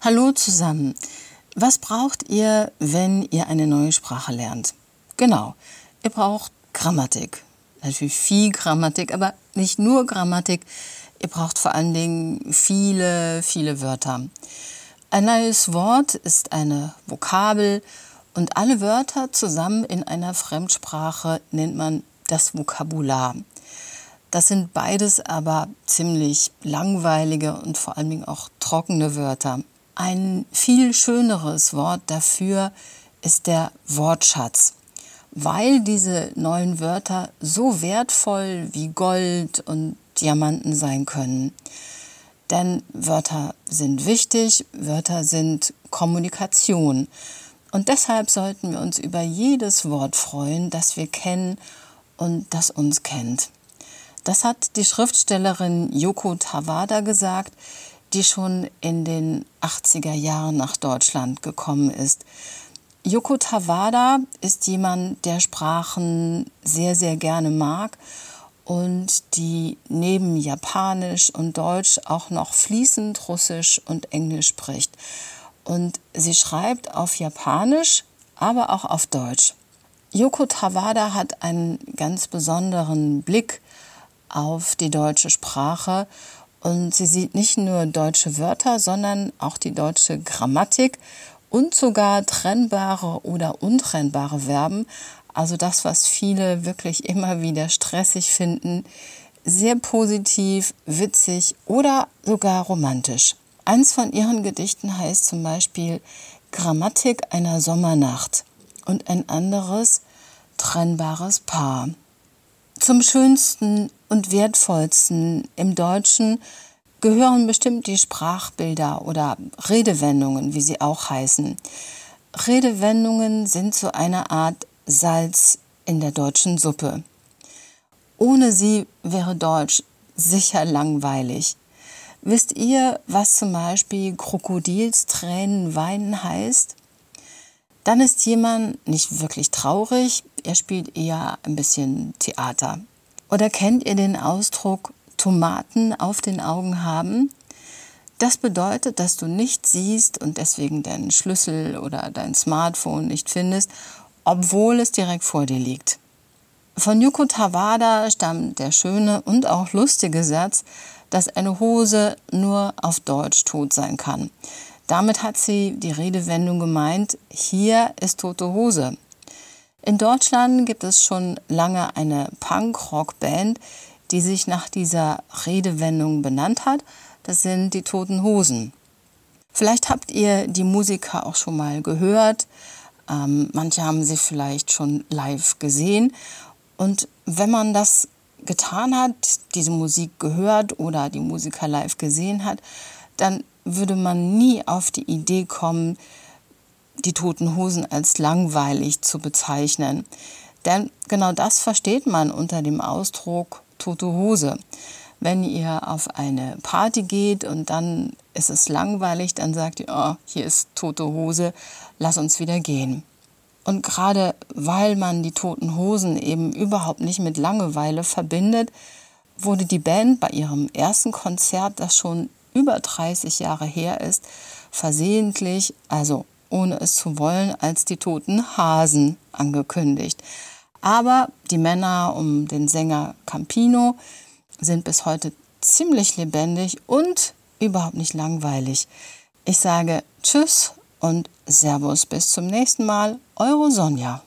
Hallo zusammen. Was braucht ihr, wenn ihr eine neue Sprache lernt? Genau, ihr braucht Grammatik. Natürlich viel Grammatik, aber nicht nur Grammatik. Ihr braucht vor allen Dingen viele, viele Wörter. Ein neues Wort ist eine Vokabel und alle Wörter zusammen in einer Fremdsprache nennt man das Vokabular. Das sind beides aber ziemlich langweilige und vor allen Dingen auch trockene Wörter. Ein viel schöneres Wort dafür ist der Wortschatz, weil diese neuen Wörter so wertvoll wie Gold und Diamanten sein können. Denn Wörter sind wichtig, Wörter sind Kommunikation. Und deshalb sollten wir uns über jedes Wort freuen, das wir kennen und das uns kennt. Das hat die Schriftstellerin Yoko Tawada gesagt, die schon in den 80er Jahren nach Deutschland gekommen ist. Yoko Tawada ist jemand, der Sprachen sehr, sehr gerne mag und die neben Japanisch und Deutsch auch noch fließend Russisch und Englisch spricht. Und sie schreibt auf Japanisch, aber auch auf Deutsch. Yoko Tawada hat einen ganz besonderen Blick auf die deutsche Sprache und sie sieht nicht nur deutsche Wörter, sondern auch die deutsche Grammatik und sogar trennbare oder untrennbare Verben, also das, was viele wirklich immer wieder stressig finden, sehr positiv, witzig oder sogar romantisch. Eins von ihren Gedichten heißt zum Beispiel Grammatik einer Sommernacht und ein anderes trennbares Paar. Zum schönsten und wertvollsten im Deutschen gehören bestimmt die Sprachbilder oder Redewendungen, wie sie auch heißen. Redewendungen sind so eine Art Salz in der deutschen Suppe. Ohne sie wäre Deutsch sicher langweilig. Wisst ihr, was zum Beispiel Krokodilstränen weinen heißt? Dann ist jemand nicht wirklich traurig, er spielt eher ein bisschen Theater. Oder kennt ihr den Ausdruck Tomaten auf den Augen haben? Das bedeutet, dass du nicht siehst und deswegen deinen Schlüssel oder dein Smartphone nicht findest, obwohl es direkt vor dir liegt. Von Yuko Tawada stammt der schöne und auch lustige Satz, dass eine Hose nur auf Deutsch tot sein kann. Damit hat sie die Redewendung gemeint, hier ist tote Hose. In Deutschland gibt es schon lange eine Punk-Rock-Band, die sich nach dieser Redewendung benannt hat. Das sind die Toten Hosen. Vielleicht habt ihr die Musiker auch schon mal gehört. Ähm, manche haben sie vielleicht schon live gesehen. Und wenn man das getan hat, diese Musik gehört oder die Musiker live gesehen hat, dann würde man nie auf die Idee kommen, die toten Hosen als langweilig zu bezeichnen. Denn genau das versteht man unter dem Ausdruck tote Hose. Wenn ihr auf eine Party geht und dann ist es langweilig, dann sagt ihr, oh, hier ist tote Hose, lass uns wieder gehen. Und gerade weil man die toten Hosen eben überhaupt nicht mit Langeweile verbindet, wurde die Band bei ihrem ersten Konzert, das schon über 30 Jahre her ist, versehentlich, also ohne es zu wollen, als die toten Hasen angekündigt. Aber die Männer um den Sänger Campino sind bis heute ziemlich lebendig und überhaupt nicht langweilig. Ich sage Tschüss und Servus bis zum nächsten Mal, eure Sonja.